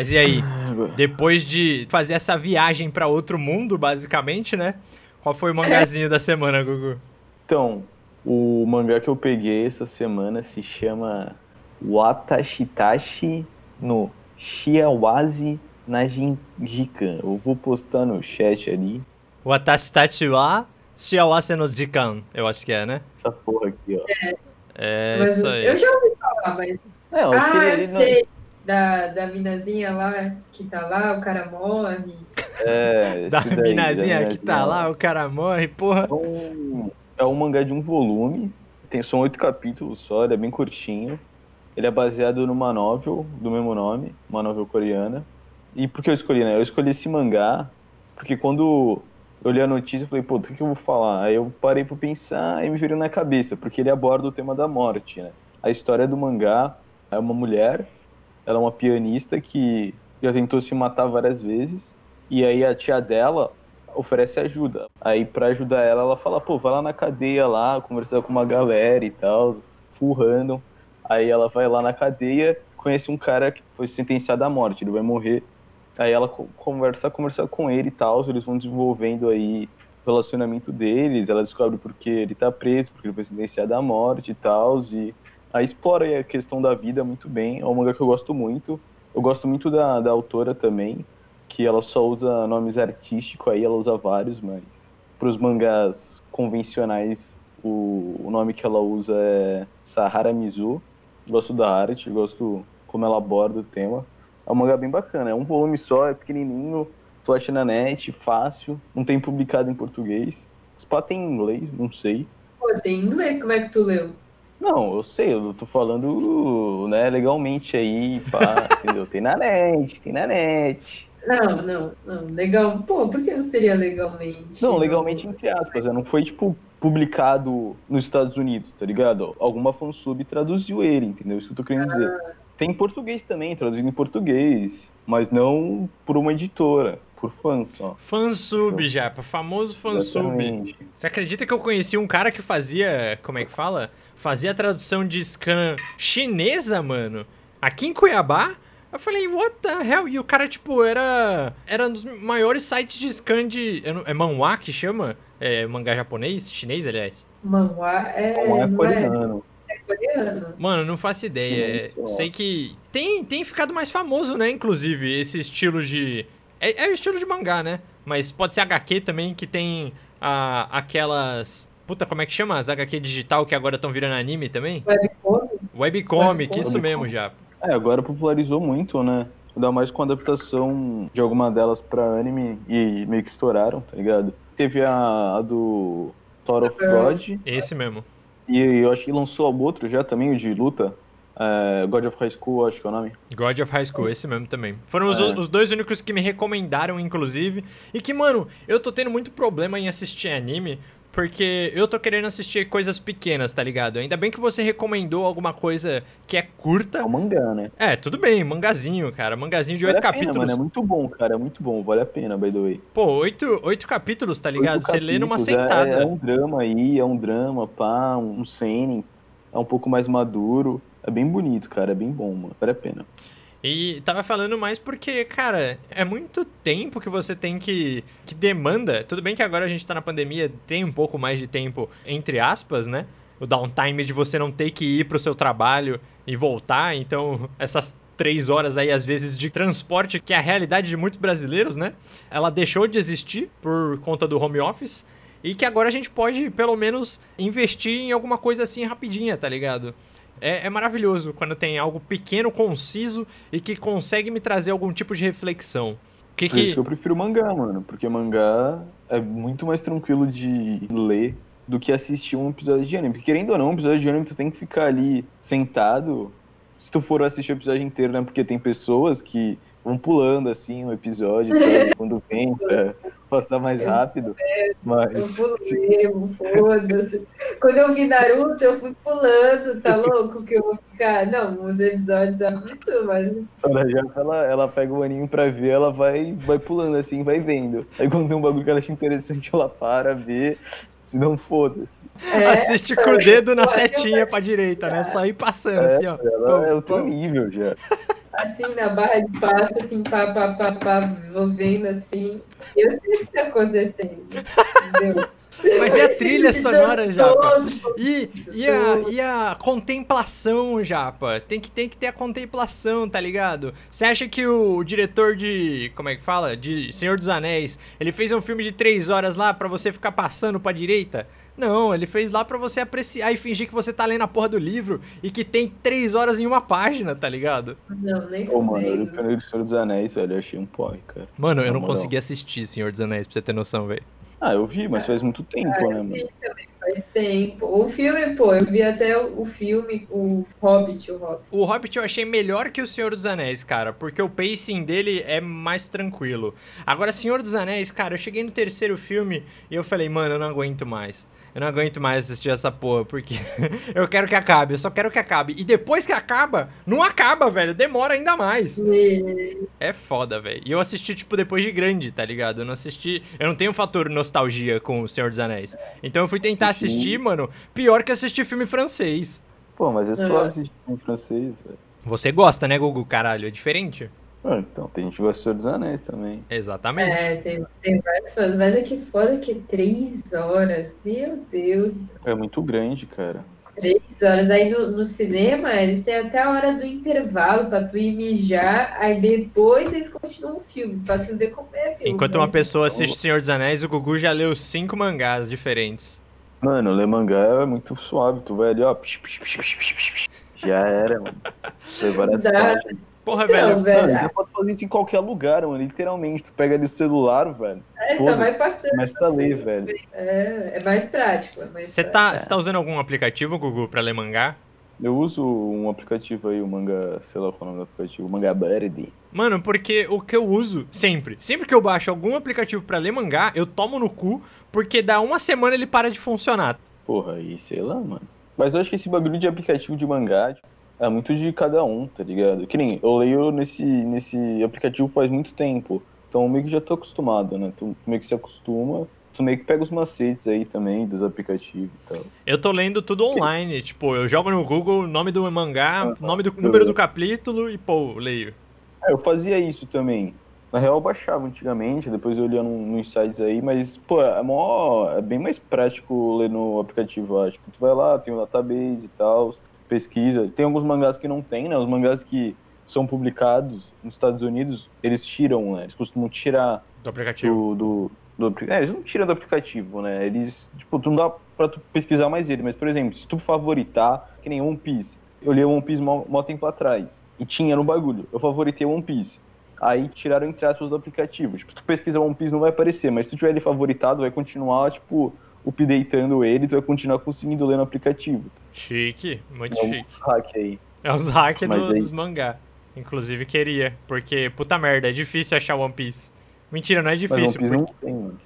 Mas e aí? Depois de fazer essa viagem para outro mundo, basicamente, né? Qual foi o mangazinho da semana, Gugu? Então, o mangá que eu peguei essa semana se chama Watashitashi no Shiawazi Najinjikan. Eu vou postar no chat ali. Watashitashi wa Shiawase no Jikan, eu acho que é, né? Essa porra aqui, ó. É, é Mas isso aí. Eu já ouvi falar, mas. É, eu acho ah, que ele, eu ele não- sei. Da, da minazinha lá que tá lá, o cara morre. É, Da daí, minazinha da que tá lá, o cara morre, porra. É um, é um mangá de um volume, tem, são oito capítulos só, ele é bem curtinho. Ele é baseado numa novel do mesmo nome, uma novel coreana. E por que eu escolhi, né? Eu escolhi esse mangá porque quando eu li a notícia, eu falei, pô, o que que eu vou falar? Aí eu parei pra pensar e me veio na cabeça, porque ele aborda o tema da morte, né? A história do mangá é uma mulher, ela é uma pianista que já tentou se matar várias vezes, e aí a tia dela oferece ajuda. Aí pra ajudar ela, ela fala, pô, vai lá na cadeia lá, conversar com uma galera e tal, full random. Aí ela vai lá na cadeia, conhece um cara que foi sentenciado à morte, ele vai morrer. Aí ela co- conversa, conversa com ele e tal, eles vão desenvolvendo aí o relacionamento deles, ela descobre porque ele tá preso, porque ele foi sentenciado à morte e tal, e aí explora a questão da vida muito bem, é um mangá que eu gosto muito. Eu gosto muito da, da autora também, que ela só usa nomes artísticos aí, ela usa vários, mas para os mangás convencionais, o, o nome que ela usa é Sahara Mizu. Gosto da arte, gosto como ela aborda o tema. É um mangá bem bacana, é um volume só, é pequenininho, tu acha na net, fácil, não tem publicado em português. Spa tem em inglês, não sei. Pô, tem inglês, como é que tu leu? Não, eu sei, eu tô falando, né, legalmente aí, pá, entendeu? Tem na net, tem na net. Não, não, não. Legal. Pô, por que não seria legalmente? Não, legalmente entre aspas, né? não foi tipo publicado nos Estados Unidos, tá ligado? Alguma fansub traduziu ele, entendeu? Isso que eu tô querendo dizer. Tem em português também, traduzido em português, mas não por uma editora, por fãs só. Fansub, Japa, famoso fansub. Exatamente. Você acredita que eu conheci um cara que fazia, como é que fala? Fazia tradução de scan chinesa, mano? Aqui em Cuiabá? Eu falei, what the hell? E o cara, tipo, era. Era um dos maiores sites de scan de. É manhwa que chama? É mangá japonês? Chinês, aliás? Manhwa é. Não é não coreano. é coreano. Mano, não faço ideia. Chinês, É, sei que tem, tem ficado mais famoso, né? Inclusive, esse estilo de. É, é o estilo de mangá, né? Mas pode ser HQ também, que tem a, aquelas. Puta, como é que chama? As HQ digital que agora estão virando anime também? Webcomic? Webcomic, isso Webcomic. mesmo já. É, agora popularizou muito, né? Ainda mais com a adaptação de alguma delas pra anime e meio que estouraram, tá ligado? Teve a, a do Thor of God, Esse mesmo. e eu acho que lançou outro já também, o de luta. É, God of High School, acho que é o nome. God of High School, esse mesmo também. Foram os, É. os dois únicos que me recomendaram, inclusive. E que, mano, eu tô tendo muito problema em assistir anime. Porque eu tô querendo assistir coisas pequenas, tá ligado? Ainda bem que você recomendou alguma coisa que é curta. É um mangá, né? É, tudo bem, mangazinho, cara. Mangazinho de Vale oito pena, capítulos. mano, é muito bom, cara, é muito bom, vale a pena, by the way. Pô, oito, oito capítulos, tá ligado? Oito Você lê numa é- sentada. É, um drama aí, é um drama, pá, um seinen, é um pouco mais maduro. É bem bonito, cara, é bem bom, mano, vale a pena. E tava falando mais porque, cara, é muito tempo que você tem que. que demanda. Tudo bem que agora a gente tá na pandemia, tem um pouco mais de tempo, entre aspas, né? O downtime de você não ter que ir pro seu trabalho e voltar. Então, essas três horas aí, às vezes, de transporte, que é a realidade de muitos brasileiros, né? Ela deixou de existir por conta do home office. E que agora a gente pode, pelo menos, investir em alguma coisa assim rapidinha, tá ligado? É, é maravilhoso quando tem algo pequeno, conciso e que consegue me trazer algum tipo de reflexão. O que Por isso que. que eu prefiro mangá, mano, porque mangá é muito mais tranquilo de ler do que assistir um episódio de anime. Porque querendo ou não, um episódio de anime tu tem que ficar ali sentado. Se tu for assistir o episódio inteiro, né? Porque tem pessoas que vão pulando assim o episódio tal, quando vem pra passar mais rápido. Mas Eu pulei, foda-se. Quando eu vi Naruto, eu fui pulando, tá louco? Que eu vou ficar. Não, os episódios são muito, mas. ela já ela, ela pega o aninho pra ver, ela vai, vai pulando assim, vai vendo. Aí quando tem um bagulho que ela acha interessante, ela para, vê. Se não foda-se. É, Assiste com o dedo na setinha pra direita, né? Só ir passando É, assim, ó. ela é Pô, outro pô. nível já. assim, na barra de passo, assim, pá, pá, pá, pá, vou vendo assim. Eu sei o que tá acontecendo. Entendeu? Mas e a trilha sonora, Japa? E, e, a, e a contemplação, Japa? Tem que, tem que ter a contemplação, tá ligado? Você acha que o diretor de. Como é que fala? De Senhor dos Anéis, ele fez um filme de três horas lá pra você ficar passando pra direita? Não, ele fez lá pra você apreciar e fingir que você tá lendo a porra do livro e que tem três horas em uma página, tá ligado? Não, nem Ô, mano, eu li o Senhor dos Anéis, velho, eu achei um porre, cara. Mano, eu não moral. consegui assistir Senhor dos Anéis, pra você ter noção, velho. Ah, eu vi, mas faz muito tempo, Ah, né, eu mano? vi também, faz tempo. O filme, pô, eu vi até o o filme, o Hobbit, o Hobbit. O Hobbit eu achei melhor que o Senhor dos Anéis, cara, porque o pacing dele é mais tranquilo. Agora, Senhor dos Anéis, cara, eu cheguei no terceiro filme e eu falei, mano, eu não aguento mais. Eu não aguento mais assistir essa porra, porque eu quero que acabe, eu só quero que acabe. E depois que acaba, não acaba, velho, demora ainda mais. E- É foda, velho. E eu assisti, tipo, depois de grande, tá ligado? Eu não assisti. Eu não tenho um fator nostalgia com o Senhor dos Anéis. Então eu fui tentar Assisti. assistir, mano, pior que assistir filme francês. Pô, mas é Ah. suave assistir em francês, velho. Você gosta, né, Gugu? Caralho, é diferente? Ah, então, tem gente que gosta do Senhor dos Anéis também. Exatamente. É, tem, tem vários fãs, mas é que foda que três horas, meu Deus, É muito grande, cara. três horas. Aí no, no cinema, eles têm até a hora do intervalo pra tu ir mijar, aí depois eles continuam o filme, pra tu ver como é filme. Enquanto uma pessoa assiste Senhor dos Anéis, o Gugu já leu cinco mangás diferentes. Mano, ler mangá é muito suave. Tu vai ali, ó. Já era, mano. Tem várias Dá. páginas. Porra, Não, velho. velho, Mano, pode fazer isso em qualquer lugar, mano. Literalmente. Tu pega ali o celular, velho. é, só vai passando. Começa a ler, velho. É, é mais prático. É Você prático. tá, você tá usando algum aplicativo, Gugu, pra ler mangá? Eu uso um aplicativo aí, o manga, sei lá qual é o nome do aplicativo, o Manga Bird. Mano, porque o que eu uso sempre, sempre que eu baixo algum aplicativo pra ler mangá, eu tomo no cu, porque dá uma semana ele para de funcionar. Porra, aí sei lá, mano. Mas eu acho que esse bagulho de aplicativo de mangá tipo, é muito de cada um, tá ligado? Que nem eu leio nesse, nesse aplicativo faz muito tempo. Então meio que já tô acostumado, né? Tu meio que se acostuma. Tu meio que pega os macetes aí também dos aplicativos e tal. Eu tô lendo tudo online, tipo, eu jogo no Google o nome do mangá, Aham. nome do número do capítulo e pô, leio. É, eu fazia isso também. Na real, eu baixava antigamente, depois eu num- nos sites aí, mas, pô, é, mó, é bem mais prático ler no aplicativo, acho. Tipo, tu vai lá, tem o database e tal, pesquisa. Tem alguns mangás que não tem, né? Os mangás que são publicados nos Estados Unidos, eles tiram, né? Eles costumam tirar Do aplicativo. do, do, do É, eles não tiram do aplicativo, né? Eles, tipo, tu não dá pra tu pesquisar mais ele, mas, por exemplo, se tu favoritar, que nem One Piece, eu li One Piece mó, mó tempo atrás, e tinha no bagulho, eu favoritei One Piece. Aí tiraram entre aspas do aplicativo. Tipo, se tu pesquisar One Piece não vai aparecer, mas se tu tiver ele favoritado, vai continuar, tipo, updatando ele, tu vai continuar conseguindo ler no aplicativo. Chique, muito É um chique. hack aí. É os hacks Mas do- aí- dos mangá. Inclusive queria, porque, puta merda, é difícil achar One Piece. Mentira, não é Mas One difícil. Piece porque- não tem, mano.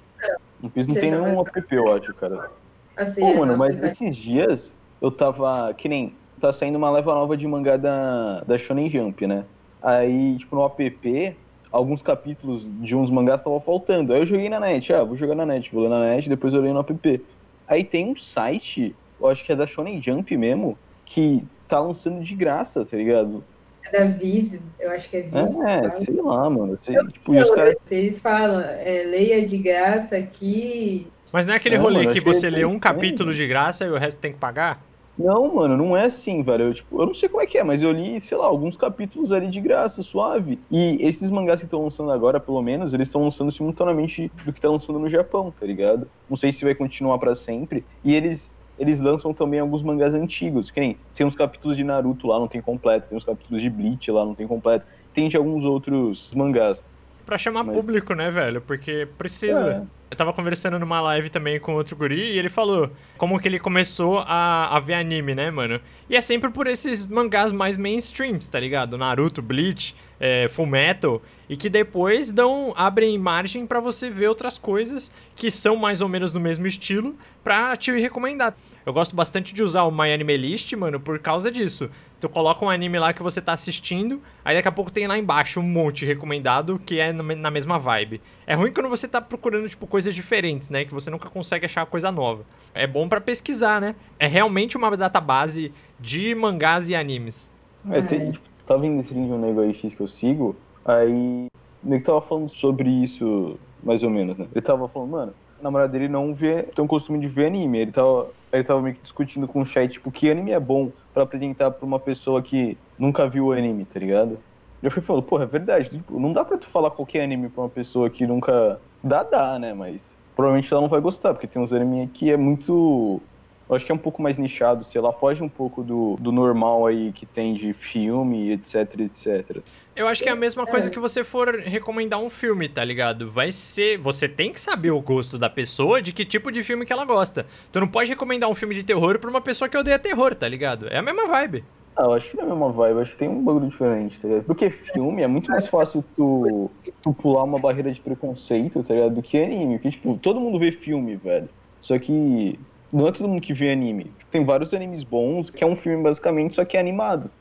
One Piece não tem nenhum app, eu acho, cara. Assim, Pô, é mano, mas esses dias eu tava. Que nem. Tá saindo uma leva nova de mangá da, da Shonen Jump, né? Aí, tipo, no app, alguns capítulos de uns mangás estavam faltando. Aí eu joguei na net. Ah, vou jogar na net, vou ler na net, depois eu leio no app. Aí tem um site, eu acho que é da Shonen Jump mesmo, que tá lançando de graça, tá ligado? É da Viz, eu acho que é Viz. É, sei lá, mano. Sei, Eu tipo, e os caras. Eles falam, é, leia de graça aqui. Mas não é aquele Não, rolê mano, que você lê um capítulo de graça e o resto tem que pagar? Não, mano, não é assim, velho. Eu, tipo, eu não sei como é que é, mas eu li, sei lá, alguns capítulos ali de graça, suave. E esses mangás que estão lançando agora, pelo menos, eles estão lançando simultaneamente do que tá lançando no Japão, tá ligado? Não sei se vai continuar pra sempre. E eles eles lançam também alguns mangás antigos, que nem tem uns capítulos de Naruto lá, não tem completo, tem uns capítulos de Bleach lá, não tem completo. Tem de alguns outros mangás. Pra chamar Mas- público, né, velho? Porque precisa. É. Eu tava conversando numa live também com outro guri e ele falou como que ele começou a, a ver anime, né, mano? E é sempre por esses mangás mais mainstreams, tá ligado? Naruto, Bleach, é, Full Metal, e que depois dão, abrem margem pra você ver outras coisas que são mais ou menos no mesmo estilo pra te recomendar. Eu gosto bastante de usar o My Anime List, mano, por causa disso. Tu coloca um anime lá que você tá assistindo, aí daqui a pouco tem lá embaixo um monte recomendado que é na mesma vibe. É ruim quando você tá procurando, tipo, coisas diferentes, né? Que você nunca consegue achar coisa nova. É bom pra pesquisar, né? É realmente uma database de mangás e animes. É, tem, tipo, tava vendo esse link de um nego aí X que eu sigo, aí meio que tava falando sobre isso, mais ou menos, né? Ele tava falando, mano, a namorada dele não vê, tem o costume de ver anime. Ele tava, ele tava meio que discutindo com o chat, tipo, que anime é bom pra apresentar pra uma pessoa que nunca viu anime, tá ligado? Eu fui falando, porra, é verdade, tipo, não dá pra tu falar qualquer anime pra uma pessoa que nunca. Dá, dá, né? Mas provavelmente ela não vai gostar, porque tem uns anime que é muito. Eu acho que é um pouco mais nichado, sei lá, foge um pouco do, do normal aí que tem de filme, etc, etc. Eu acho que é a mesma coisa que você for recomendar um filme, tá ligado? Vai ser. Você tem que saber o gosto da pessoa, de que tipo de filme que ela gosta. Tu não pode recomendar um filme de terror pra uma pessoa que odeia terror, tá ligado? É a mesma vibe. Ah, eu acho que não é a mesma vibe, eu acho que tem um bagulho diferente, tá ligado? Porque filme é muito mais fácil tu, tu pular uma barreira de preconceito, tá ligado? Do que anime. Porque, tipo, todo mundo vê filme, velho. Só que não é todo mundo que vê anime. Tem vários animes bons, que é um filme basicamente, só que é animado.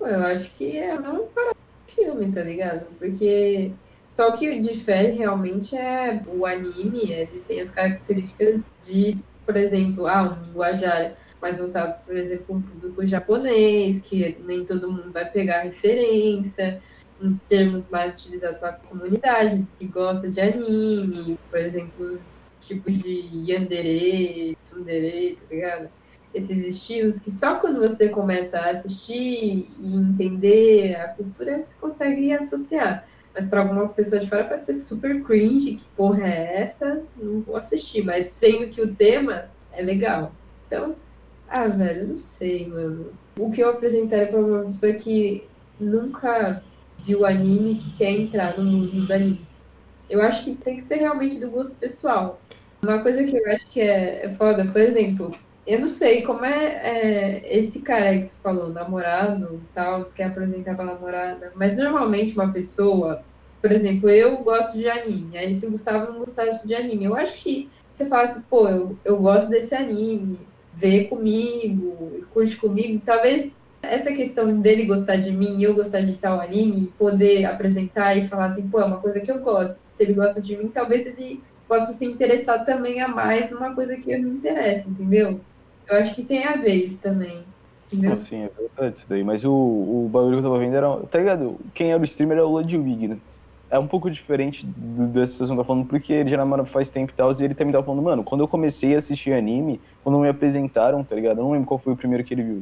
Eu acho que é de filme, tá ligado? Porque só que o difere realmente é o anime, ele tem as características de, por exemplo, ah, um linguajar mais voltado, por exemplo, para um público japonês, que nem todo mundo vai pegar referência, uns termos mais utilizados pela comunidade que gosta de anime, por exemplo, os tipos de yandere, tsundere, tá ligado? Esses estilos que só quando você começa a assistir e entender a cultura você consegue associar. Mas para alguma pessoa de fora pode ser super cringe, que porra é essa? Não vou assistir. Mas sendo que o tema é legal. Então, ah, velho, não sei, mano. O que eu apresentaria para uma pessoa que nunca viu anime, que quer entrar no mundo do anime. Eu acho que tem que ser realmente do gosto pessoal. Uma coisa que eu acho que é, é foda, por exemplo, eu não sei como é, é, esse cara que tu falou, namorado tal, você quer apresentar pra namorada, mas normalmente uma pessoa, por exemplo, eu gosto de anime, aí se o Gustavo não gostasse de anime, eu acho que você fala assim, pô, eu, eu gosto desse anime, vê comigo, curte comigo, talvez essa questão dele gostar de mim e eu gostar de tal anime, poder apresentar e falar assim, pô, é uma coisa que eu gosto, se ele gosta de mim, talvez ele possa se interessar também a mais numa coisa que eu me interessa, entendeu? Eu acho que tem a ver isso também. Não, sim, é verdade isso daí. Mas o, o bagulho que eu tava vendo era. Tá ligado? Quem era o streamer era o Ludwig, né? É um pouco diferente do, situação que eu tô falando, porque ele já namora faz tempo e tal, e ele também tava falando, mano, quando eu comecei a assistir anime, quando me apresentaram, tá ligado? Eu não lembro qual foi o primeiro que ele viu.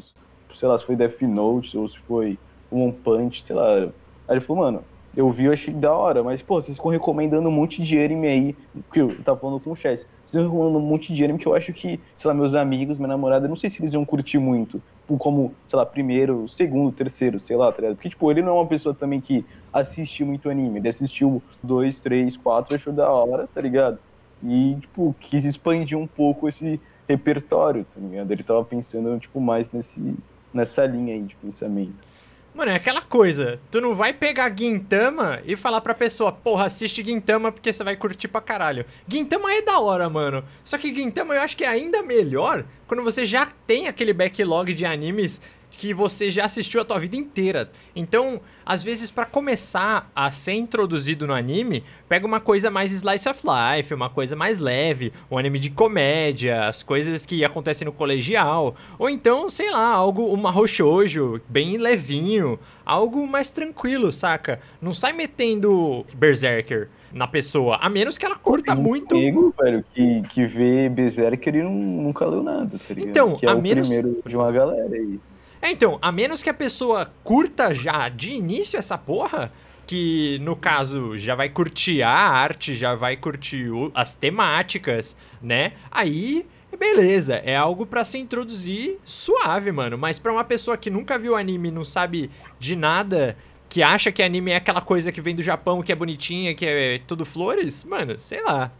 Sei lá, se foi Death Note ou se foi One Punch, sei lá. Aí ele falou, mano, eu vi, eu achei da hora, mas, pô, vocês ficam recomendando um monte de anime aí, que eu tava falando com o Chess, vocês estão recomendando um monte de anime que eu acho que, sei lá, meus amigos, minha namorada, não sei se eles iam curtir muito, tipo, como, sei lá, primeiro, segundo, terceiro, sei lá, tá ligado? Porque, tipo, ele não é uma pessoa também que assiste muito anime, ele assistiu dois, três, quatro, achou da hora, tá ligado? E, tipo, quis expandir um pouco esse repertório, tá ligado? Ele tava pensando, tipo, mais nesse, nessa linha aí de pensamento. Mano, é aquela coisa, tu não vai pegar Gintama e falar pra pessoa, porra, assiste Gintama porque você vai curtir pra caralho. Gintama é da hora, mano. Só que Gintama eu acho que é ainda melhor quando você já tem aquele backlog de animes que você já assistiu a tua vida inteira. Então, às vezes, pra começar a ser introduzido no anime, pega uma coisa mais slice of life, uma coisa mais leve, um anime de comédia, as coisas que acontecem no colegial, ou então, sei lá, algo, uma roxojo, bem levinho, algo mais tranquilo, saca? Não sai metendo Berserker na pessoa, a menos que ela curta Tem muito. amigo, velho, que, que vê Berserker e não, nunca leu nada, tá ligado? Então, que é a o menos- primeiro de uma galera aí. É, então, a menos que a pessoa curta já de início essa porra, que no caso já vai curtir a arte, já vai curtir o- as temáticas, né? Aí, beleza, é algo pra se introduzir suave, mano. Mas pra uma pessoa que nunca viu anime, não sabe de nada, que acha que anime é aquela coisa que vem do Japão, que é bonitinha, que é tudo flores, mano, sei lá.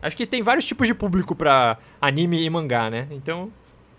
Acho que tem vários tipos de público pra anime e mangá, né? Então,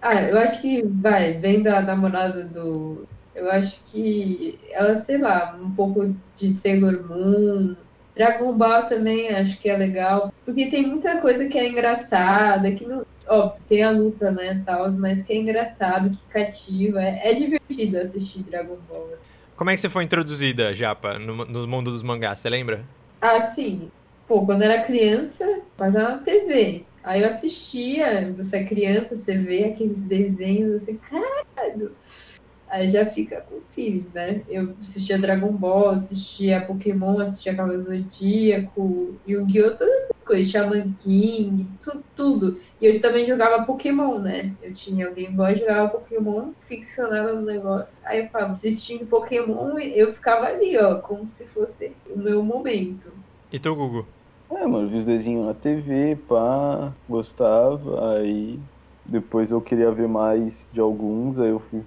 Ah, eu acho que, vai, vendo a namorada do. Eu acho que ela, sei lá, um pouco de Sailor Moon. Dragon Ball também acho que é legal. Porque tem muita coisa que é engraçada, que não. Óbvio, tem a luta, né, tal, mas que é engraçado, que cativa. É, é divertido assistir Dragon Ball. assim. como é que você foi introduzida, Japa, no, no mundo dos mangás, você lembra? Ah, sim. Pô, quando era criança, passava na TV. Aí eu assistia, você é criança, você vê aqueles desenhos, assim, caralho. aí já fica com feeling, né? Eu assistia Dragon Ball, assistia Pokémon, assistia Cavaleiro Zodíaco, Yu-Gi-Oh! Todas essas coisas, Shaman King, tudo, tudo. E eu também jogava Pokémon, né? Eu tinha o Game Boy, jogava Pokémon, ficcionava no negócio. Aí eu falava, assistindo Pokémon, eu ficava ali, ó, como se fosse o meu momento. E tu, Google? É, mano, vi os desenhos na TV, pá, gostava, aí depois eu queria ver mais de alguns, aí eu fui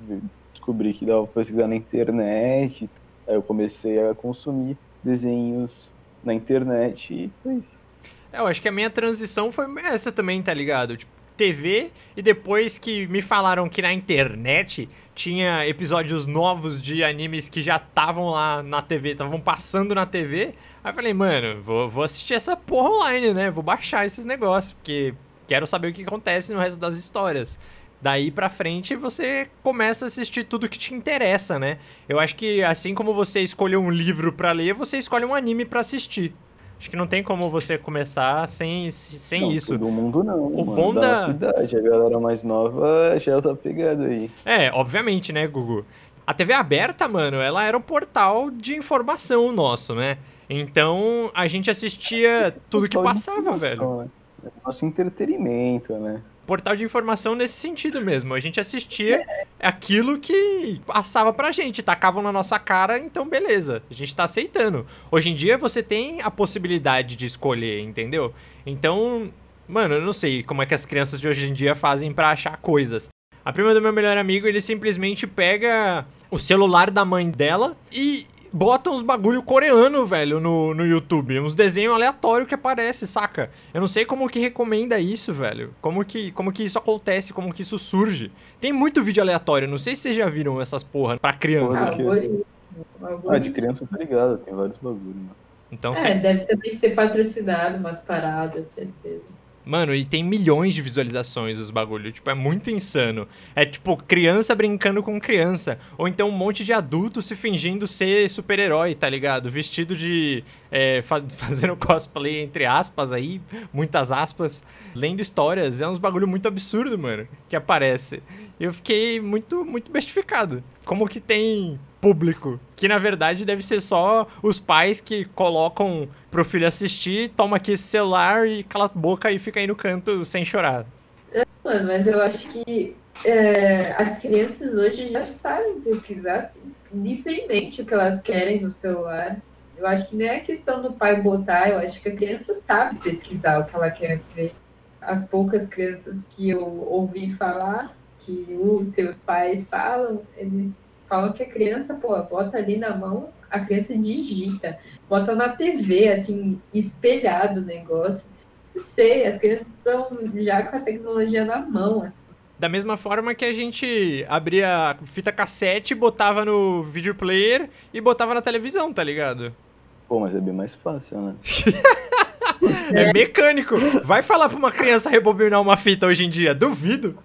descobri que dava pra pesquisar na internet, aí eu comecei a consumir desenhos na internet e foi isso. É, eu acho que a minha transição foi essa também, tá ligado? Tipo, TV e depois que me falaram que na internet tinha episódios novos de animes que já estavam lá na TV, estavam passando na TV. Aí eu falei, mano, vou, vou assistir essa porra online, né? Vou baixar esses negócios, porque quero saber o que acontece no resto das histórias. Daí pra frente você começa a assistir tudo que te interessa, né? Eu acho que assim como você escolheu um livro para ler, você escolhe um anime para assistir. Acho que não tem como você começar sem, sem não, isso. Todo mundo não. O mano, bom da- cidade, a galera mais nova já tá pegada aí. É, obviamente, né, Gugu? A TV aberta, mano, ela era um portal de informação nosso, né? Então a gente assistia tudo que passava, velho. né? É Nosso entretenimento, né? Portal de informação nesse sentido mesmo. A gente assistia aquilo que passava pra gente, tacavam na nossa cara, então beleza, a gente tá aceitando. Hoje em dia você tem a possibilidade de escolher, entendeu? Então, mano, eu não sei como é que as crianças de hoje em dia fazem pra achar coisas. A prima do meu melhor amigo, ele simplesmente pega o celular da mãe dela e bota uns bagulho coreano, velho, no, no YouTube. Uns desenhos aleatórios que aparece, saca? Eu não sei como que recomenda isso, velho. Como que, como que isso acontece, como que isso surge. Tem muito vídeo aleatório, não sei se vocês já viram essas porra pra criança. Porra. que- Algoritmo, Ah, de criança eu tô ligado, tem vários bagulhos, mano. Então, É, deve também ser patrocinado umas paradas, certeza. Mano, e tem milhões de visualizações os bagulho. Tipo, é muito insano. É tipo criança brincando com criança. Ou então um monte de adulto se fingindo ser super-herói, tá ligado? Vestido de. é, fa- fazendo cosplay, entre aspas aí, muitas aspas, lendo histórias. É uns bagulho muito absurdo, mano, que aparece. Eu fiquei muito, muito bestificado. Como que tem público? Que na verdade deve ser só os pais que colocam pro filho assistir, toma aqui esse celular e cala a boca e fica aí no canto sem chorar. Mano, mas eu acho que é, as crianças hoje já sabem pesquisar assim, livremente o que elas querem no celular. Eu acho que não é questão do pai botar, eu acho que a criança sabe pesquisar o que ela quer ver. As poucas crianças que eu ouvi falar, que os teus pais falam, eles falam que a criança, pô, bota ali na mão, a criança digita, bota na TV, assim, espelhado o negócio. Não sei, as crianças estão já com a tecnologia na mão, assim. Da mesma forma que a gente abria a fita cassete, botava no video player e botava na televisão, tá ligado? Pô, mas é bem mais fácil, né? É, mecânico. Vai falar pra uma criança rebobinar uma fita hoje em dia? Duvido.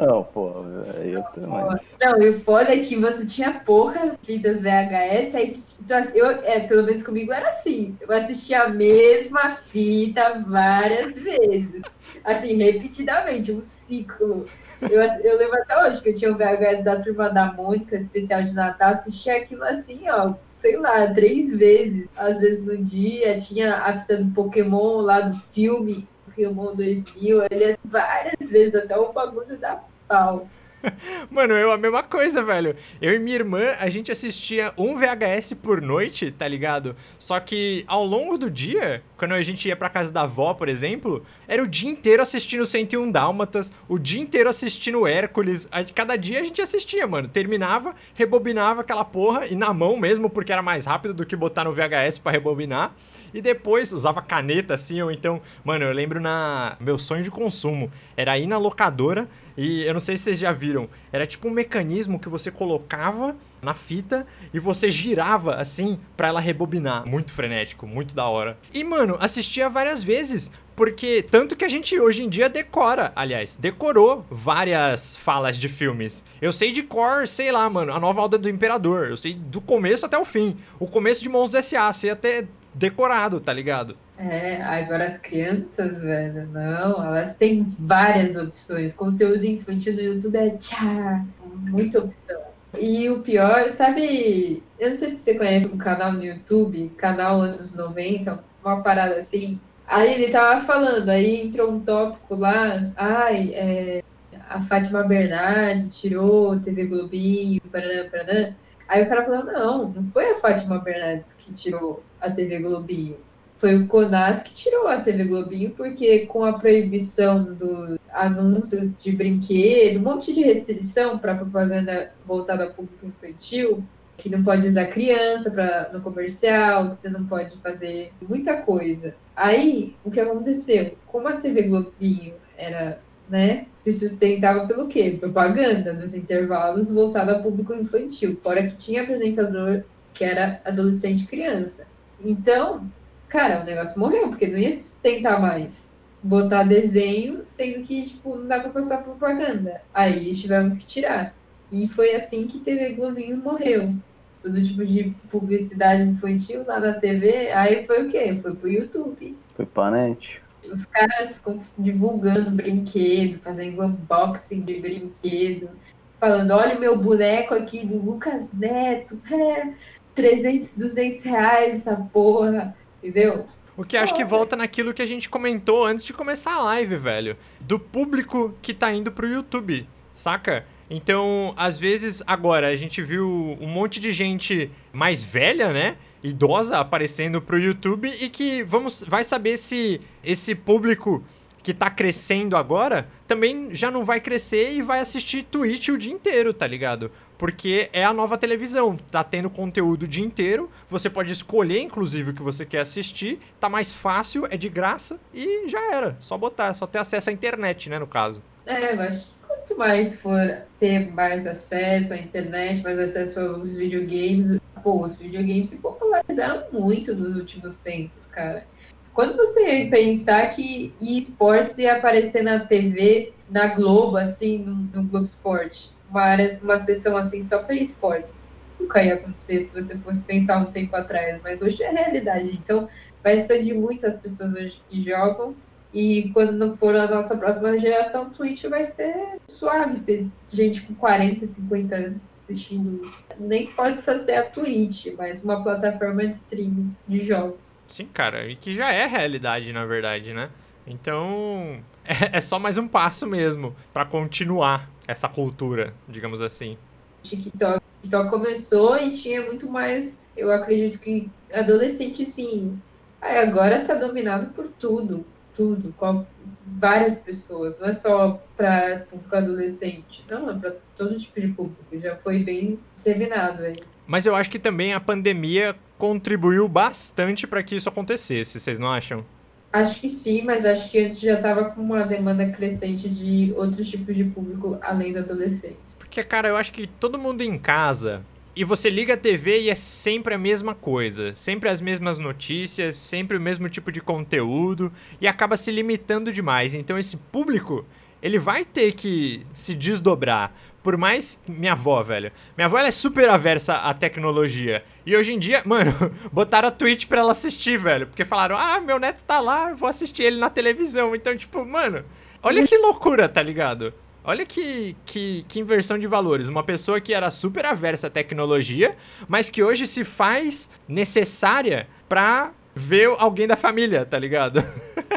Não, pô, eu mais. Não, e o foda é que você tinha poucas fitas VHS, aí tu- tu- eu, é, pelo menos comigo era assim. Eu assistia a mesma fita várias vezes. Assim, repetidamente, um ciclo. Eu, eu lembro até hoje que eu tinha o VHS da Turma da Mônica, especial de Natal, assistia aquilo assim, ó, sei lá, três vezes. Às vezes no dia, tinha a fita do Pokémon lá do filme, Pokémon 2000, ele ia várias vezes, até o bagulho da pau. Mano, eu a mesma coisa, velho. Eu e minha irmã, a gente assistia um VHS por noite, tá ligado? Só que ao longo do dia, quando a gente ia pra casa da avó, por exemplo, era o dia inteiro assistindo 101 Dálmatas, o dia inteiro assistindo Hércules. Cada dia a gente assistia, mano. Terminava, rebobinava aquela porra, e na mão mesmo, porque era mais rápido do que botar no VHS pra rebobinar. E depois usava caneta assim, ou então, mano, eu lembro na. Meu sonho de consumo era ir na locadora e eu não sei se vocês já viram, era tipo um mecanismo que você colocava na fita e você girava assim pra ela rebobinar. Muito frenético, muito da hora. E mano, assistia várias vezes, porque tanto que a gente hoje em dia decora, aliás, decorou várias falas de filmes. Eu sei de cor, sei lá, mano, a nova Alda do Imperador. Eu sei do começo até o fim. O começo de Monstros S.A., sei até decorado, tá ligado? É, agora as crianças, velho, não, elas têm várias opções. Conteúdo infantil no YouTube é tchá, muita opção. E o pior, sabe, eu não sei se você conhece um canal no YouTube, canal anos 90, uma parada assim. Aí ele tava falando, aí entrou um tópico lá, ai, é, a Fátima Bernardes tirou TV Globinho, paraná, paraná. Aí o cara falou, não, não foi a Fátima Bernardes que tirou a TV Globinho. Foi o CONAS que tirou a TV Globinho, porque com a proibição dos anúncios de brinquedo, um monte de restrição para propaganda voltada ao público infantil, que não pode usar criança pra, no comercial, que você não pode fazer muita coisa. Aí, o que aconteceu? Como a TV Globinho era, né, se sustentava pelo quê? Propaganda nos intervalos voltada ao público infantil, fora que tinha apresentador que era adolescente e criança. Então, cara, o negócio morreu, porque não ia sustentar mais. Botar desenho, sendo que, tipo, não dá pra passar propaganda. Aí eles tiveram que tirar. E foi assim que TV Globinho morreu todo tipo de publicidade infantil lá na TV, aí foi o quê? Foi pro YouTube. Foi pra net. Os caras ficam divulgando brinquedo, fazendo unboxing de brinquedo, falando, olha o meu boneco aqui do Lucas Neto, é, 300, 200 reais essa porra, entendeu? O que acho que volta naquilo que a gente comentou antes de começar a live, velho. Do público que tá indo pro YouTube, saca? Então, às vezes, agora, a gente viu um monte de gente mais velha, né? Idosa aparecendo pro YouTube e que vamos, vai saber se esse público que tá crescendo agora também já não vai crescer e vai assistir Twitch o dia inteiro, tá ligado? Porque é a nova televisão, tá tendo conteúdo o dia inteiro, você pode escolher inclusive o que você quer assistir, tá mais fácil, é de graça e já era, só botar, só ter acesso à internet, né, no caso. É, mas quanto mais for ter mais acesso à internet, mais acesso aos videogames, pô, os videogames se popularizaram muito nos últimos tempos, cara. Quando você pensar que esportes ia aparecer na TV, na Globo, assim, no, no Globo Esporte, uma, uma sessão assim só para esportes, nunca ia acontecer se você fosse pensar um tempo atrás, mas hoje é realidade. Então, vai expandir muito as pessoas hoje que jogam e quando não for a nossa próxima geração, Twitch vai ser suave. Ter gente com 40, 50 anos assistindo. Nem pode ser a Twitch, mas uma plataforma de streaming de jogos. Sim, cara, e que já é realidade, na verdade, né? Então, é, é só mais um passo mesmo para continuar essa cultura, digamos assim. TikTok, TikTok começou e tinha muito mais, eu acredito que adolescente sim. Aí agora tá dominado por tudo tudo, com várias pessoas, não é só para público adolescente, não, é para todo tipo de público, já foi bem disseminado aí. Mas eu acho que também a pandemia contribuiu bastante para que isso acontecesse, vocês não acham? Acho que sim, mas acho que antes já estava com uma demanda crescente de outros tipos de público além do adolescente. Porque, cara, eu acho que todo mundo em casa e você liga a TV e é sempre a mesma coisa, sempre as mesmas notícias, sempre o mesmo tipo de conteúdo e acaba se limitando demais. Então esse público, ele vai ter que se desdobrar. Por mais minha avó, velho. Minha avó é super aversa à tecnologia. E hoje em dia, mano, botaram a Twitch pra ela assistir, velho. Porque falaram: "Ah, meu neto tá lá, vou assistir ele na televisão". Então, tipo, mano, olha que loucura, tá ligado? Olha que, que, que, inversão de valores. Uma pessoa que era super aversa à tecnologia, mas que hoje se faz necessária pra ver alguém da família, tá ligado?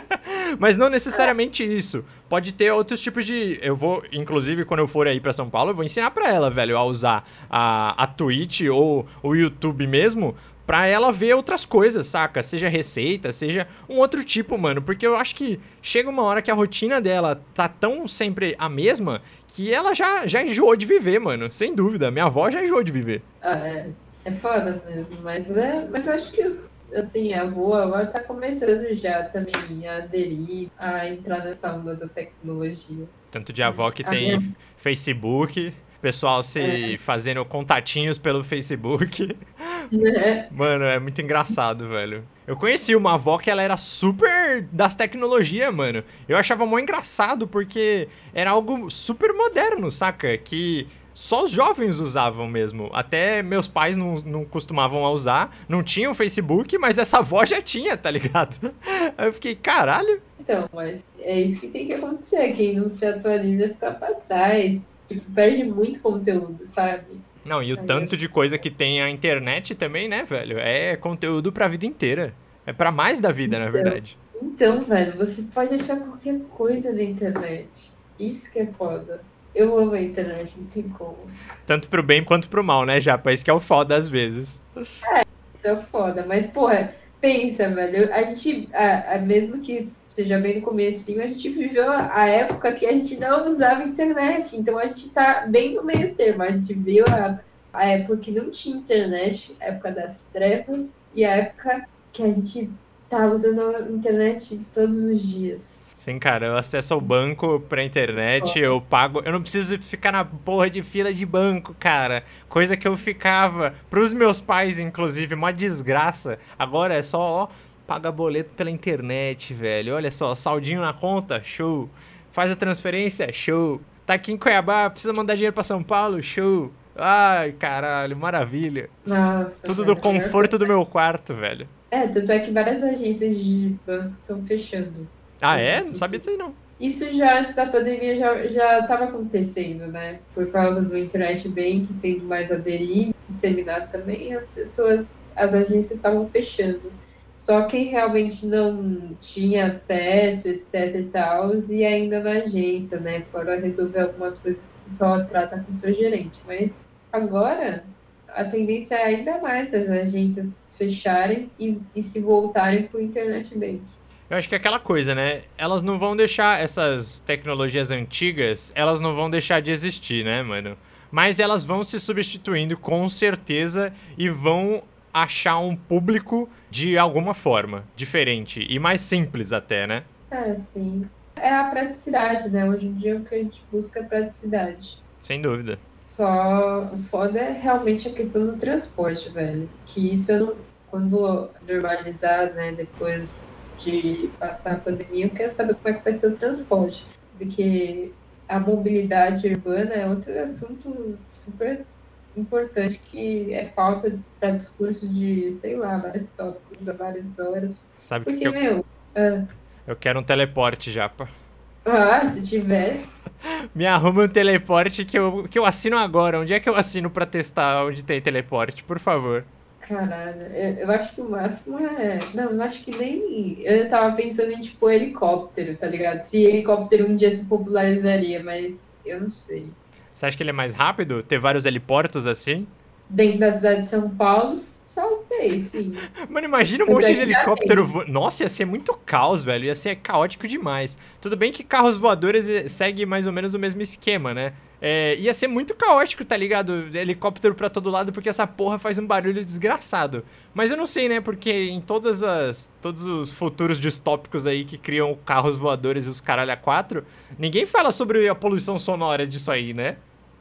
mas não necessariamente isso. Pode ter outros tipos de. Eu vou, inclusive, quando eu for aí para São Paulo, eu vou ensinar para ela, velho, a usar a, a Twitch ou o YouTube mesmo pra ela ver outras coisas, saca? Seja receita, seja um outro tipo, mano. Porque eu acho que chega uma hora que a rotina dela tá tão sempre a mesma que ela já, já enjoou de viver, mano. Sem dúvida. Minha avó já enjoou de viver. Ah, é. É foda mesmo. Mas, é, mas eu acho que, assim, a avó agora tá começando já também a aderir, a entrar nessa onda da tecnologia. Tanto de avó que tem minha... Facebook pessoal se é. fazendo contatinhos pelo Facebook. É. Mano, é muito engraçado, velho. Eu conheci uma avó que ela era super das tecnologias, mano. Eu achava mó engraçado porque era algo super moderno, saca? Que só os jovens usavam mesmo. Até meus pais não, não costumavam usar. Não tinha o Facebook, mas essa avó já tinha, tá ligado? Aí eu fiquei, caralho. Então, mas é isso que tem que acontecer. Quem não se atualiza fica pra trás tipo, perde muito conteúdo, sabe? Não, e o Aí tanto de coisa que tem a internet também, né, velho? É conteúdo pra vida inteira. É pra mais da vida, na Então. verdade. Então, velho, você pode achar qualquer coisa na internet. Isso que é foda. Eu amo a internet, não tem como. Tanto pro bem quanto pro mal, né, Japa? Isso que é o foda às vezes. Isso é foda. Mas, porra, pensa, velho. A gente, a, a- mesmo que seja bem no comecinho, a gente viveu a, a época que a gente não usava internet. Então a gente tá bem no meio termo. A gente viu a, a época que não tinha internet, a época das trevas, e a época que a gente tá usando a internet todos os dias. Sim, cara, eu acesso ao banco pra internet, eu pago. Eu não preciso ficar na porra de fila de banco, cara. Coisa que eu ficava. Pros meus pais, inclusive, uma desgraça. Agora é só, ó, paga boleto pela internet, velho. Olha só, saldinho na conta, show. Faz a transferência, show. Tá aqui em Cuiabá, precisa mandar dinheiro pra São Paulo, show. Ai, caralho, maravilha. Nossa. Tudo do conforto do meu quarto, velho. É, tanto é que várias agências de banco estão fechando. Ah, é? Não sabia disso aí, não. Isso já antes da pandemia já já estava acontecendo, né? Por causa do internet bank sendo mais aderido, disseminado também, as pessoas, as agências estavam fechando. Só quem realmente não tinha acesso, etc e tal, e ainda na agência, né? Para resolver algumas coisas que você só trata com o seu gerente. Mas agora a tendência é ainda mais as agências fecharem e, e se voltarem para o internet bank. Eu acho que é aquela coisa, né? Elas não vão deixar essas tecnologias antigas, elas não vão deixar de existir, né, mano? Mas elas vão se substituindo com certeza e vão achar um público de alguma forma diferente e mais simples até, né? É, sim. É a praticidade, né? Hoje em dia o que a gente busca é praticidade. Sem dúvida. Só o foda é realmente a questão do transporte, velho. Que isso eu não. Quando normalizar, né, depois de passar a pandemia, eu quero saber como é que vai ser o transporte. Porque a mobilidade urbana é outro assunto super importante que é pauta para discurso de, sei lá, vários tópicos a várias horas. Sabe Porque, que eu, meu, ah, eu quero um teleporte, Japa. ah, se tivesse, Me arruma um teleporte que eu, que eu assino agora. Onde é que eu assino pra testar onde tem teleporte? Por favor. Caralho, eu, eu acho que o máximo é. Não, eu acho que nem. Eu tava pensando em, tipo, helicóptero, tá ligado? Se helicóptero um dia se popularizaria, mas eu não sei. Você acha que ele é mais rápido? Ter vários heliportos assim? Dentro da cidade de São Paulo, talvez, sim. Mano, imagina um Tanto monte de helicóptero voando. Nossa, ia ser muito caos, velho. Ia ser caótico demais. Tudo bem que carros voadores eh, segue mais ou menos o mesmo esquema, né? É, ia ser muito caótico, tá ligado? Helicóptero pra todo lado, porque essa porra faz um barulho desgraçado. Mas eu não sei, né? Porque em todas as. Todos os futuros distópicos aí que criam carros voadores e os caralho a quatro, ninguém fala sobre a poluição sonora disso aí, né?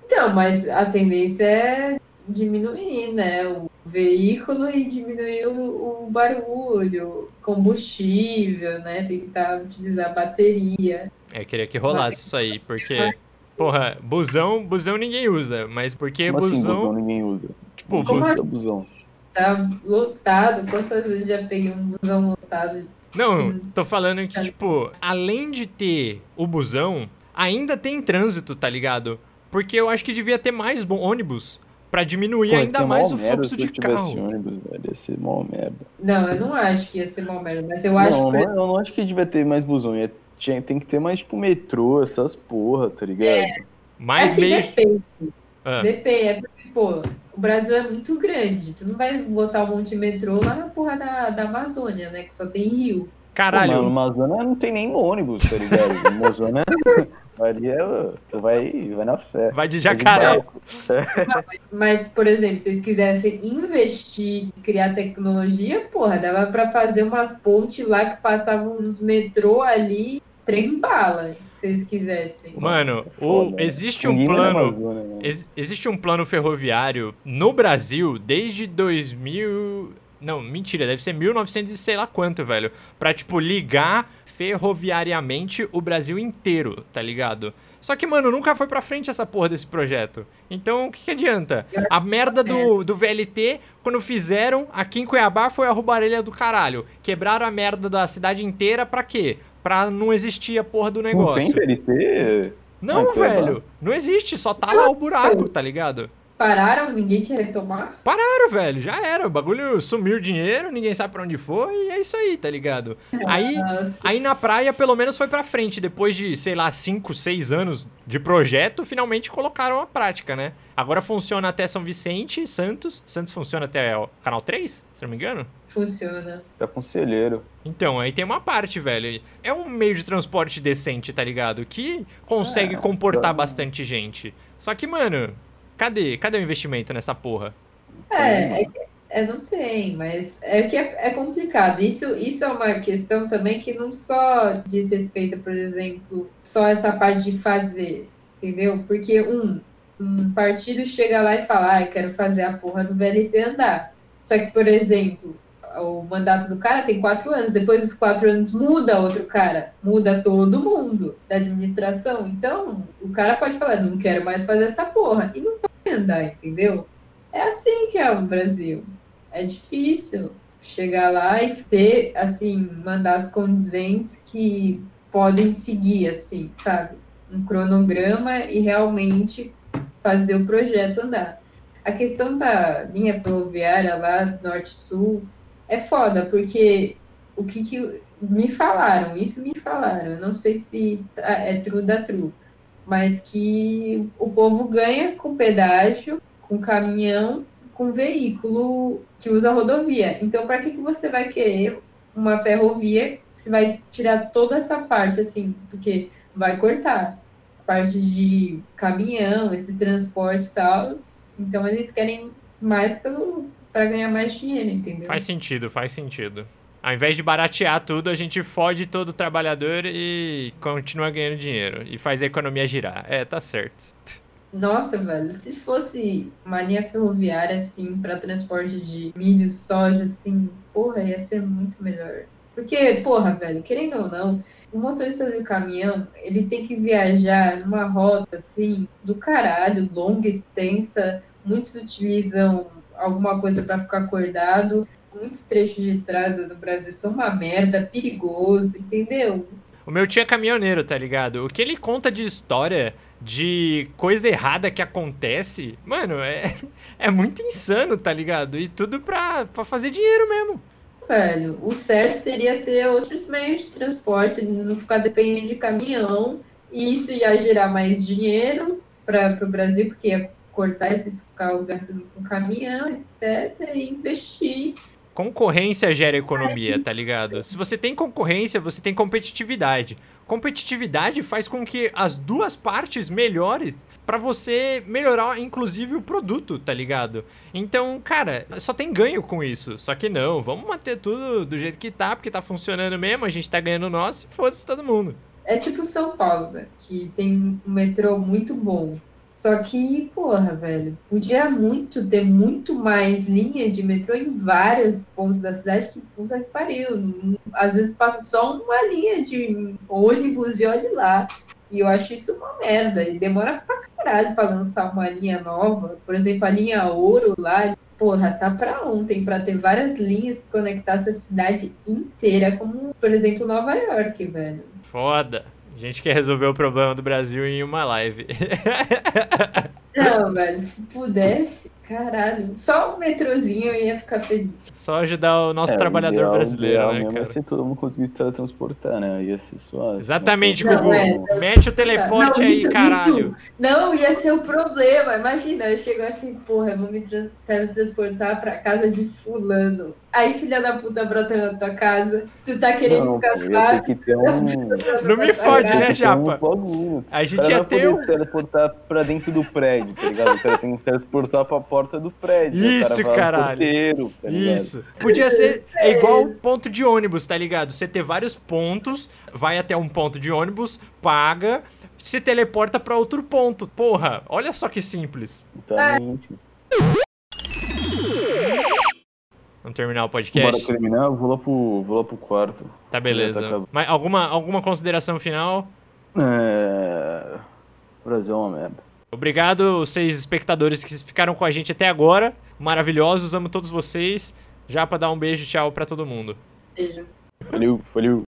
Então, mas a tendência é diminuir, né? O veículo e diminuir o, o barulho, combustível, né? Tentar utilizar bateria. É, queria que rolasse isso aí, porque. Porra, busão, busão ninguém usa, mas porque Como assim, busão. busão ninguém usa? Tipo, Como usa busão. Tá lotado. Quantas vezes já peguei um busão lotado? Não, Hum. tô falando que, tipo, além de ter o busão, ainda tem trânsito, tá ligado? Porque eu acho que devia ter mais ônibus pra diminuir Pô, ainda mais mó o fluxo se eu de tivesse carro. ônibus, velho. Ia ser mó merda. Não, eu não acho que ia ser mal merda, mas eu acho não, que. não, eu não acho que devia ter mais busão. Ia, tinha, tem que ter mais, tipo, metrô, essas porra, tá ligado? É. Mais é que meio. depende. Ah, Depende. É porque, pô, o Brasil é muito grande. Tu não vai botar um monte de metrô lá na porra da, da Amazônia, né? Que só tem rio. caralho, Pô, mano, Amazônia não tem nem ônibus, tá ligado? Amazônia ali é, tu vai, vai na fé. vai de Vai de jacaré. barco. Mas, por exemplo, se vocês quisessem investir e criar tecnologia, porra, dava pra fazer umas pontes lá que passavam uns metrô ali, trem bala, se vocês quisessem. Mano, É o, né? existe um plano. Né? Ex- existe um plano ferroviário no Brasil desde 2000. Não, mentira, deve ser 1900 e sei lá quanto, velho. Pra, tipo, ligar ferroviariamente o Brasil inteiro, tá ligado? Só que, mano, nunca foi pra frente essa porra desse projeto. Então, o que, que adianta? A merda do, do VLT, quando fizeram, aqui em Cuiabá foi a roubarelha do caralho. Quebraram a merda da cidade inteira pra quê? Pra não existir a porra do Não tem negócio. PLT? Não, Ah, Cuiabá. velho. Não existe, só tá lá o buraco, tá ligado? Pararam, ninguém quer retomar. Pararam, velho, já era. O bagulho sumiu o dinheiro, ninguém sabe pra onde foi e é isso aí, tá ligado? Aí, Nossa. aí na praia, pelo menos foi pra frente. Depois de, sei lá, 5, 6 anos de projeto, finalmente colocaram a prática, né? Agora funciona até São Vicente, Santos. Santos funciona até o canal 3, se não me engano. Funciona. Tá conselheiro. Então, aí tem uma parte, velho. É um meio de transporte decente, tá ligado? Que consegue É, comportar então- bastante gente. Só que, mano, cadê? Cadê o investimento nessa porra? É, é, é, não tem, mas é que é, é complicado. Isso, isso é uma questão também que não só diz respeito, por exemplo, só essa parte de fazer, entendeu? Porque um, um partido chega lá e fala, ah, eu quero fazer a porra do VLT andar. Só que, por exemplo, o mandato do cara tem quatro anos, depois dos quatro anos muda outro cara, muda todo mundo da administração. Então, o cara pode falar, não quero mais fazer essa porra, e não vai andar, entendeu? É assim que é o Brasil. É difícil chegar lá e ter, assim, mandatos condizentes que podem seguir, assim, sabe? Um cronograma e realmente fazer o projeto andar. A questão da linha ferroviária lá norte-sul é foda, porque o que, que me falaram, isso me falaram, não sei se tá- é true da true, mas que o povo ganha com pedágio, com caminhão, com veículo que usa rodovia. Então, para que, que você vai querer uma ferrovia que vai tirar toda essa parte, assim, porque vai cortar a parte de caminhão, esse transporte e tal. Então, eles querem mais pelo para ganhar mais dinheiro, entendeu? Faz sentido, faz sentido. Ao invés de baratear tudo, a gente fode todo o trabalhador e continua ganhando dinheiro. E faz a economia girar. É, tá certo. Nossa, velho, se fosse uma linha ferroviária, assim, para transporte de milho, soja, assim, porra, ia ser muito melhor. Porque, porra, velho, querendo ou não, o motorista do caminhão, ele tem que viajar numa rota, assim, do caralho, longa, extensa. Muitos utilizam alguma coisa para ficar acordado. Muitos trechos de estrada do Brasil são uma merda, perigoso, entendeu? O meu tio é caminhoneiro, tá ligado? O que ele conta de história de coisa errada que acontece, mano, é, é muito insano, tá ligado? E tudo pra, pra fazer dinheiro mesmo. velho, o certo seria ter outros meios de transporte, não ficar dependendo de caminhão. E isso ia gerar mais dinheiro para o Brasil, porque ia cortar esses carros gastando com caminhão, etc., e investir. Concorrência gera economia, tá ligado? Se você tem concorrência, você tem competitividade. Competitividade faz com que as duas partes melhorem pra você melhorar, inclusive, o produto, tá ligado? Então, cara, só tem ganho com isso. Só que não, vamos manter tudo do jeito que tá, porque tá funcionando mesmo, a gente tá ganhando nosso e foda-se todo mundo. É tipo São Paulo, né? que tem um metrô muito bom. Só que, porra, velho, podia muito ter muito mais linha de metrô em vários pontos da cidade que puta que pariu. Às vezes passa só uma linha de ônibus e olhe lá. E eu acho isso uma merda. E demora pra caralho pra lançar uma linha nova. Por exemplo, a linha Ouro lá, porra, tá pra ontem, pra ter várias linhas que conectassem a cidade inteira, como, por exemplo, Nova York, velho. Foda. A gente quer resolver o problema do Brasil em uma live. Não, velho, se pudesse, caralho, só um metrozinho eu ia ficar feliz. Só ajudar o nosso É, o trabalhador ideal- brasileiro, o ideal né, mesmo cara? é se todo mundo conseguisse teletransportar, né? Ia ser suave. Exatamente, Não, Gugu. é. Mete o teleporte Não, aí, isso- caralho. isso Não ia ser o problema. Imagina, eu chego assim, porra, eu vou me trans- teletransportar pra casa de fulano. Aí, filha da puta, brota na tua casa. Tu tá querendo Não, ficar ter que ter um... Não me fode, né, um Japa? bagulho. A gente ia ter um... teleportar pra dentro do prédio, tá ligado? O cara tem que teleportar pra porta do prédio. o Isso, cara caralho. porteiro, tá? Isso. Podia ser é igual ponto de ônibus, tá ligado? Você ter vários pontos, vai até um ponto de ônibus, paga, se teleporta pra outro ponto. Porra, olha só que simples. Exatamente. Vamos terminar o Bora podcast? terminar, eu vou lá pro, vou lá pro quarto. Tá Já beleza. tá. Mas alguma, alguma consideração final? É... O Brasil é uma merda. Obrigado, vocês espectadores que ficaram com a gente até agora. Maravilhosos, amo todos vocês. Já pra dar um beijo, tchau pra todo mundo. Beijo. Valeu, valeu.